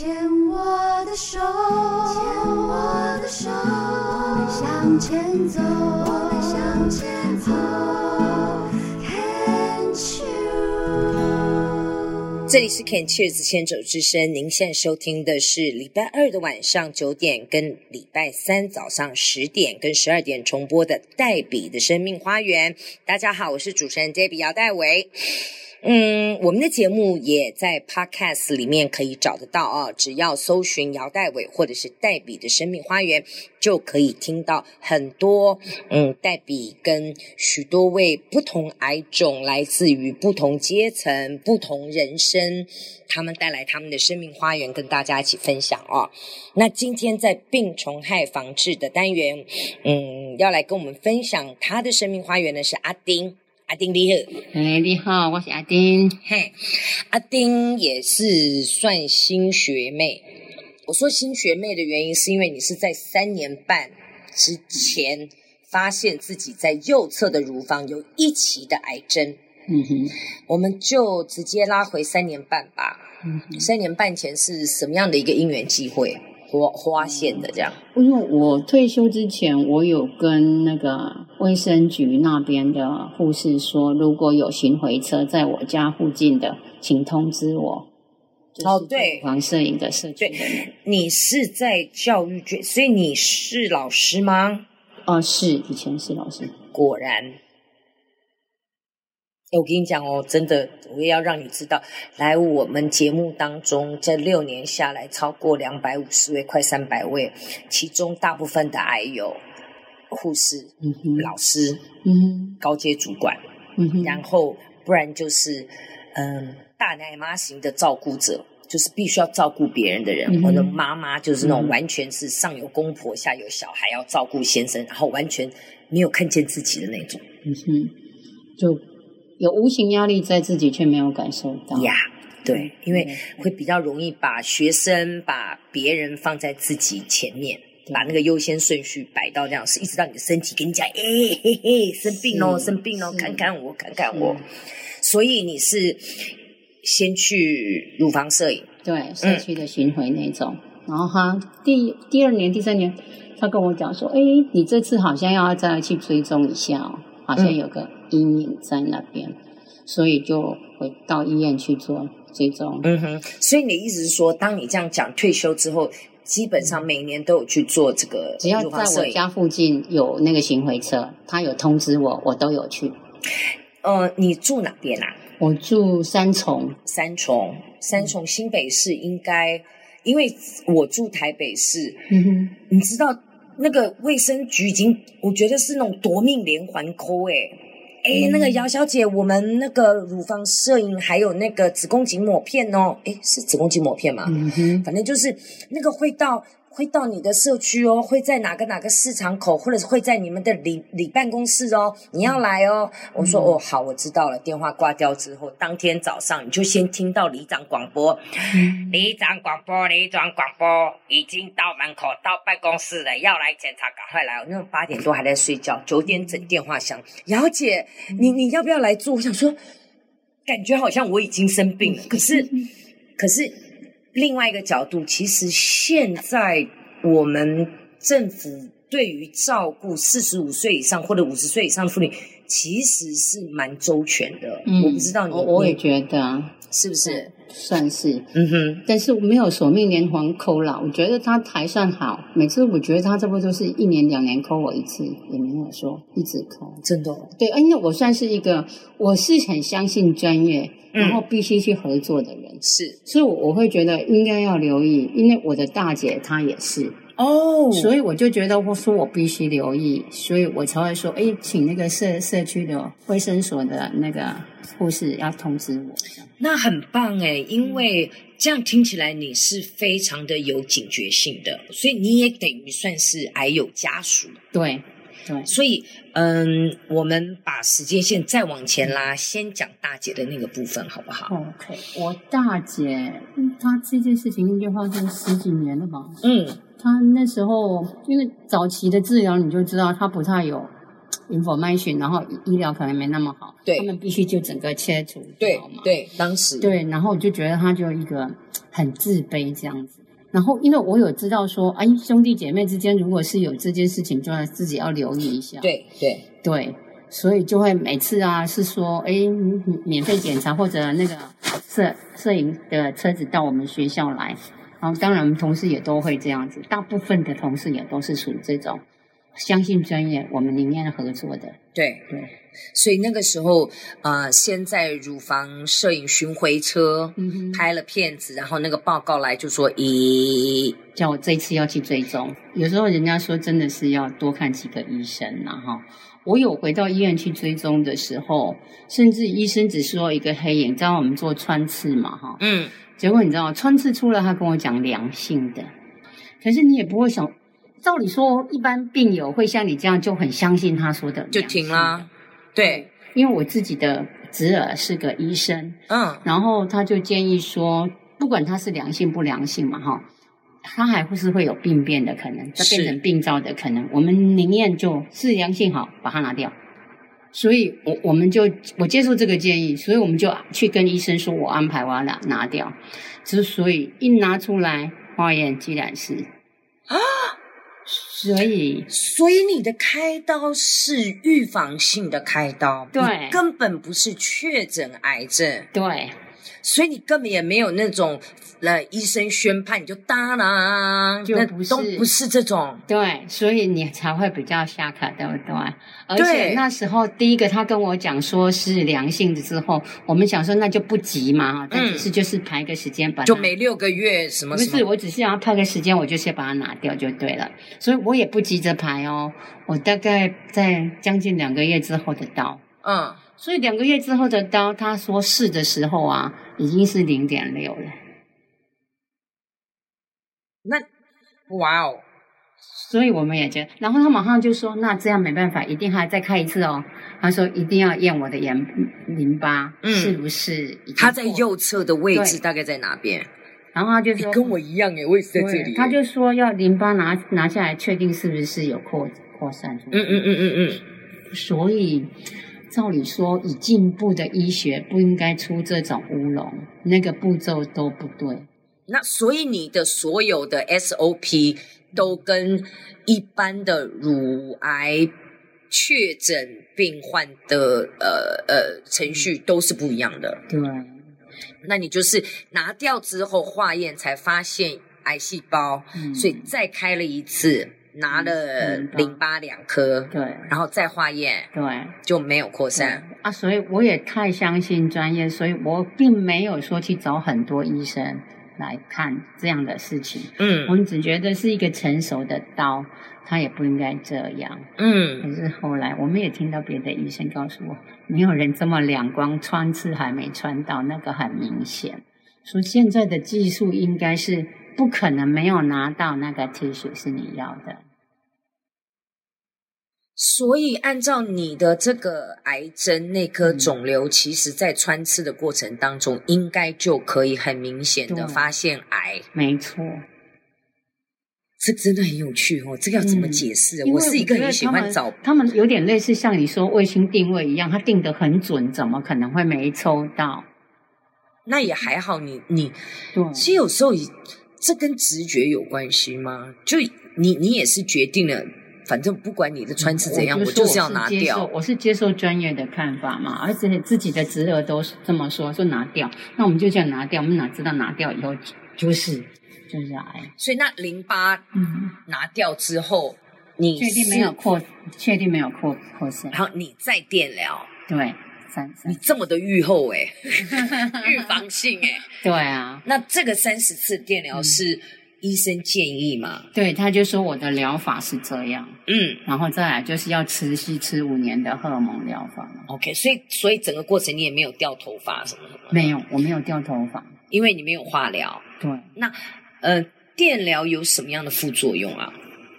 牵我的手，牵我的手，我们向前走，我们向前走。这里是 Can Cheers 牵手之声，您现在收听的是礼拜二的晚上九点，跟礼拜三早上十点跟十二点重播的黛比的生命花园。大家好，我是主持人 Debbie 姚黛维。嗯，我们的节目也在 Podcast 里面可以找得到啊，只要搜寻姚代伟或者是黛比的生命花园，就可以听到很多嗯，黛比跟许多位不同癌种、来自于不同阶层、不同人生，他们带来他们的生命花园，跟大家一起分享啊。那今天在病虫害防治的单元，嗯，要来跟我们分享他的生命花园的是阿丁。阿丁你好，哎，你好，我是阿丁。嘿，阿丁也是算新学妹。我说新学妹的原因，是因为你是在三年半之前发现自己在右侧的乳房有一期的癌症。嗯哼，我们就直接拉回三年半吧。嗯，三年半前是什么样的一个因缘机会？花发现的这样，因为我退休之前，我有跟那个卫生局那边的护士说，如果有巡回车在我家附近的，请通知我。哦，对，黄摄影的社区的人。对，你是在教育局，所以你是老师吗？哦，是，以前是老师。果然。我跟你讲哦，真的，我也要让你知道，来我们节目当中，这六年下来，超过两百五十位，快三百位，其中大部分的癌友、护士、嗯哼老师、嗯哼高阶主管，嗯哼然后不然就是嗯大奶妈型的照顾者，就是必须要照顾别人的人。我的妈妈就是那种完全是上有公婆，下有小孩要照顾先生，然后完全没有看见自己的那种。嗯哼，就。有无形压力在自己，却没有感受到呀。Yeah, 对，因为会比较容易把学生、把别人放在自己前面，把那个优先顺序摆到这样，是一直到你的身体跟你讲，哎嘿嘿，生病哦，是生病哦，是看看我，看看我。是所以你是先去乳房摄影，对，社区的巡回那种。嗯、然后他第第二年、第三年，他跟我讲说，哎，你这次好像要再去追踪一下哦，好像有个。嗯阴影在那边，所以就回到医院去做追踪。嗯哼，所以你的意思是说，当你这样讲退休之后，基本上每年都有去做这个。只要在我家附近有那个巡回车，他有通知我，我都有去。呃，你住哪边啊？我住三重。三重，三重新北市应该，因为我住台北市。嗯哼，你知道那个卫生局已经，我觉得是那种夺命连环 call 哎。哎，那个姚小姐，我们那个乳房摄影还有那个子宫颈抹片哦，哎，是子宫颈抹片吗？嗯哼，反正就是那个会到。会到你的社区哦，会在哪个哪个市场口，或者是会在你们的里里办公室哦，你要来哦。嗯、我说哦，好，我知道了。电话挂掉之后，当天早上你就先听到里长广播，嗯、里长广播，里长广播，已经到门口到办公室了，要来检查，赶快来。我那种八点多还在睡觉，九点整电话响，姚姐，你你要不要来做？我想说，感觉好像我已经生病了，可是，可是。另外一个角度，其实现在我们政府对于照顾四十五岁以上或者五十岁以上的妇女，其实是蛮周全的。嗯，我不知道你，我我也觉得是不是？算是，嗯哼。但是我没有索命连环扣啦，我觉得他还算好。每次我觉得他差不多就是一年两年扣我一次，也没有说一直扣。真的？对，因为我算是一个，我是很相信专业。然后必须去合作的人、嗯、是，所以我会觉得应该要留意，因为我的大姐她也是哦，所以我就觉得我说我必须留意，所以我才会说，哎，请那个社社区的卫生所的那个护士要通知我。那很棒哎，因为这样听起来你是非常的有警觉性的，所以你也等于算是癌友家属。对。对，所以，嗯，我们把时间线再往前拉，先讲大姐的那个部分，好不好？OK，我大姐，她这件事情应该发生十几年了吧？嗯，她那时候因为早期的治疗，你就知道他不太有 information，然后医疗可能没那么好，对，他们必须就整个切除对。对，当时对，然后我就觉得他就一个很自卑这样子。然后因为我有知道说，哎，兄弟姐妹之间如果是有这件事情，就要自己要留意一下。对对对，所以就会每次啊是说，哎，免费检查或者那个摄摄影的车子到我们学校来。然后，当然，我们同事也都会这样子。大部分的同事也都是属于这种相信专业，我们宁愿合作的。对对，所以那个时候，呃，先在乳房摄影巡回车拍了片子，嗯、然后那个报告来就说，咦，叫我这次要去追踪。有时候人家说真的是要多看几个医生然后我有回到医院去追踪的时候，甚至医生只说一个黑影，让我们做穿刺嘛，哈，嗯。结果你知道，穿刺出来，他跟我讲良性的，可是你也不会想，照理说，一般病友会像你这样就很相信他说的，就停了。对，因为我自己的侄儿是个医生，嗯，然后他就建议说，不管他是良性不良性嘛，哈，他还会是会有病变的可能，再变成病灶的可能，我们宁愿就是良性好，把它拿掉。所以我我们就我接受这个建议，所以我们就去跟医生说，我安排我要拿拿掉。之所以一拿出来化验，既然是啊，所以所以你的开刀是预防性的开刀，对，根本不是确诊癌症，对，所以你根本也没有那种。呃医生宣判你就当啦，就不是。都不是这种，对，所以你才会比较下卡，对不对？而且那时候第一个他跟我讲说是良性的之后，我们想说那就不急嘛哈，但只是就是排个时间把它，就每六个月什么不是，我只是要排个时间，我就先把它拿掉就对了，所以我也不急着排哦，我大概在将近两个月之后的到，嗯，所以两个月之后的刀，他说是的时候啊，已经是零点六了。那，哇哦！所以我们也觉得，然后他马上就说：“那这样没办法，一定还要再开一次哦。”他说：“一定要验我的眼淋巴，嗯、是不是？”他在右侧的位置大概在哪边？然后他就说：“跟我一样诶，我也是在这里。”他就说要淋巴拿拿下来，确定是不是有扩扩散出去。嗯嗯嗯嗯嗯。所以照理说，以进步的医学不应该出这种乌龙，那个步骤都不对。那所以你的所有的 SOP 都跟一般的乳癌确诊病患的呃呃程序都是不一样的。对，那你就是拿掉之后化验才发现癌细胞，嗯、所以再开了一次，拿了淋巴两颗，对，然后再化验，对，就没有扩散啊。所以我也太相信专业，所以我并没有说去找很多医生。来看这样的事情，嗯，我们只觉得是一个成熟的刀，它也不应该这样，嗯。可是后来我们也听到别的医生告诉我，没有人这么两光穿刺还没穿到，那个很明显。说现在的技术应该是不可能没有拿到那个 tissue 是你要的。所以，按照你的这个癌症那颗肿瘤，嗯、其实在穿刺的过程当中，应该就可以很明显的发现癌。没错，这真的很有趣哦。这个要怎么解释？嗯、我是一个很喜欢找他们，有点类似像你说卫星定位一样，他定得很准，怎么可能会没抽到？那也还好你，你其实有时候这跟直觉有关系吗？就你你也是决定了。反正不管你的穿刺怎样，我，就我就是要拿掉。我是接受专业的看法嘛，而且自己的侄儿都是这么说，说拿掉，那我们就这样拿掉。我们哪知道拿掉以后就是就是癌？所以那淋巴嗯拿掉之后，嗯、你确定没有扩？确定没有扩扩散？然后你再电疗？对，三三。你这么的预后哎，预防性哎。对啊，那这个三十次电疗是？嗯医生建议嘛？对，他就说我的疗法是这样，嗯，然后再来就是要持续吃五年的荷尔蒙疗法。OK，所以所以整个过程你也没有掉头发什么什么？没有，我没有掉头发，因为你没有化疗。对，那呃，电疗有什么样的副作用啊？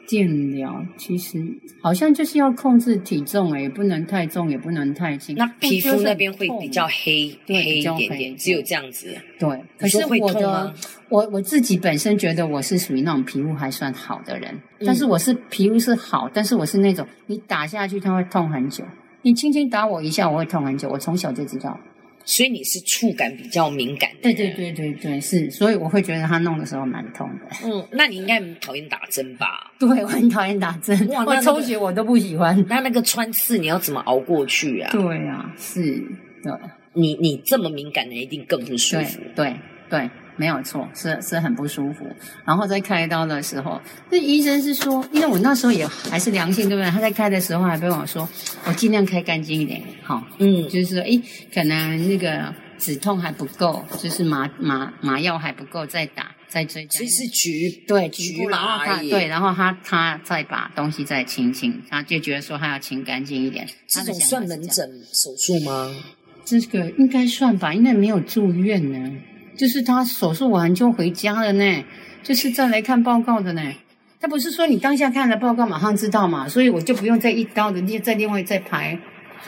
电疗其实好像就是要控制体重，哎，也不能太重，也不能太轻。那皮肤那边会比较黑，对，黑一点比较黑点，只有这样子。对，可是我的我我自己本身觉得我是属于那种皮肤还算好的人，嗯但是我是皮肤是好，但是我是那种你打下去它会痛很久，你轻轻打我一下我会痛很久，我从小就知道。所以你是触感比较敏感的。对对。对对对，是，所以我会觉得他弄的时候蛮痛的。嗯，那你应该很讨厌打针吧？对，我很讨厌打针，哇那那个抽血我都不喜欢。那那个穿刺你要怎么熬过去啊？对啊，是，的。你你这么敏感的人一定更不舒对服。对对，没有错，是是很不舒服。然后在开刀的时候，那医生是说，因为我那时候也还是良性，对不对？他在开的时候还跟我说，我尽量开干净一点，好、嗯，就是说，诶，可能那个止痛还不够，就是麻麻麻药还不够，再打再追加。其实局对局麻而已。对，然后他他再把东西再清清，他就觉得说他要清干净一点。这种算门诊手术吗？这个应该算吧，应该没有住院呢。就是他手术完就回家了呢，就是再来看报告的呢。他不是说你当下看了报告马上知道嘛，所以我就不用再一刀的另再另外再排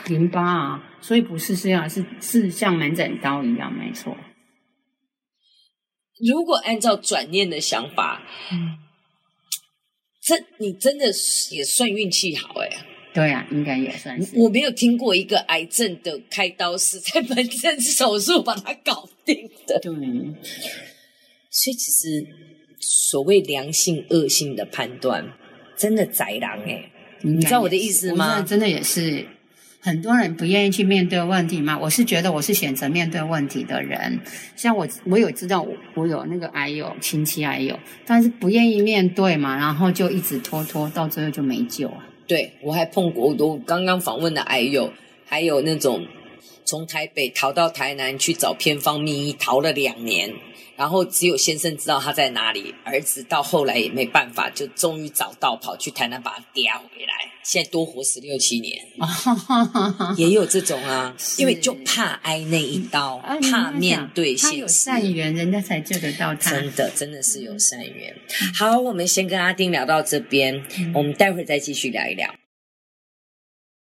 淋巴啊，所以不是这样，是是像门诊刀一样，没错。如果按照转念的想法，嗯，这你真的是也算运气好哎、对啊，应该也算是。我没有听过一个癌症的开刀是在门诊手术把它搞定的。对，所以其实所谓良性恶性的判断，真的宅狼哎、你知道我的意思吗真的也是。很多人不愿意去面对问题嘛，我是觉得我是选择面对问题的人。像我，我有知道我我有那个癌友，亲戚癌友，但是不愿意面对嘛，然后就一直拖拖，到最后就没救啊。对，我还碰过，我都刚刚访问的癌友，还有那种从台北逃到台南去找偏方秘医，逃了两年，然后只有先生知道他在哪里，儿子到后来也没办法，就终于找到，跑去台南把他嗲回来，现在多活十六七年，也有这种啊，因为就怕挨那一刀，啊怕面对现实。善缘，人家才救得到他。真的，真的是有善缘。好，我们先跟阿丁聊到这边，嗯我们待会儿再继续聊一聊。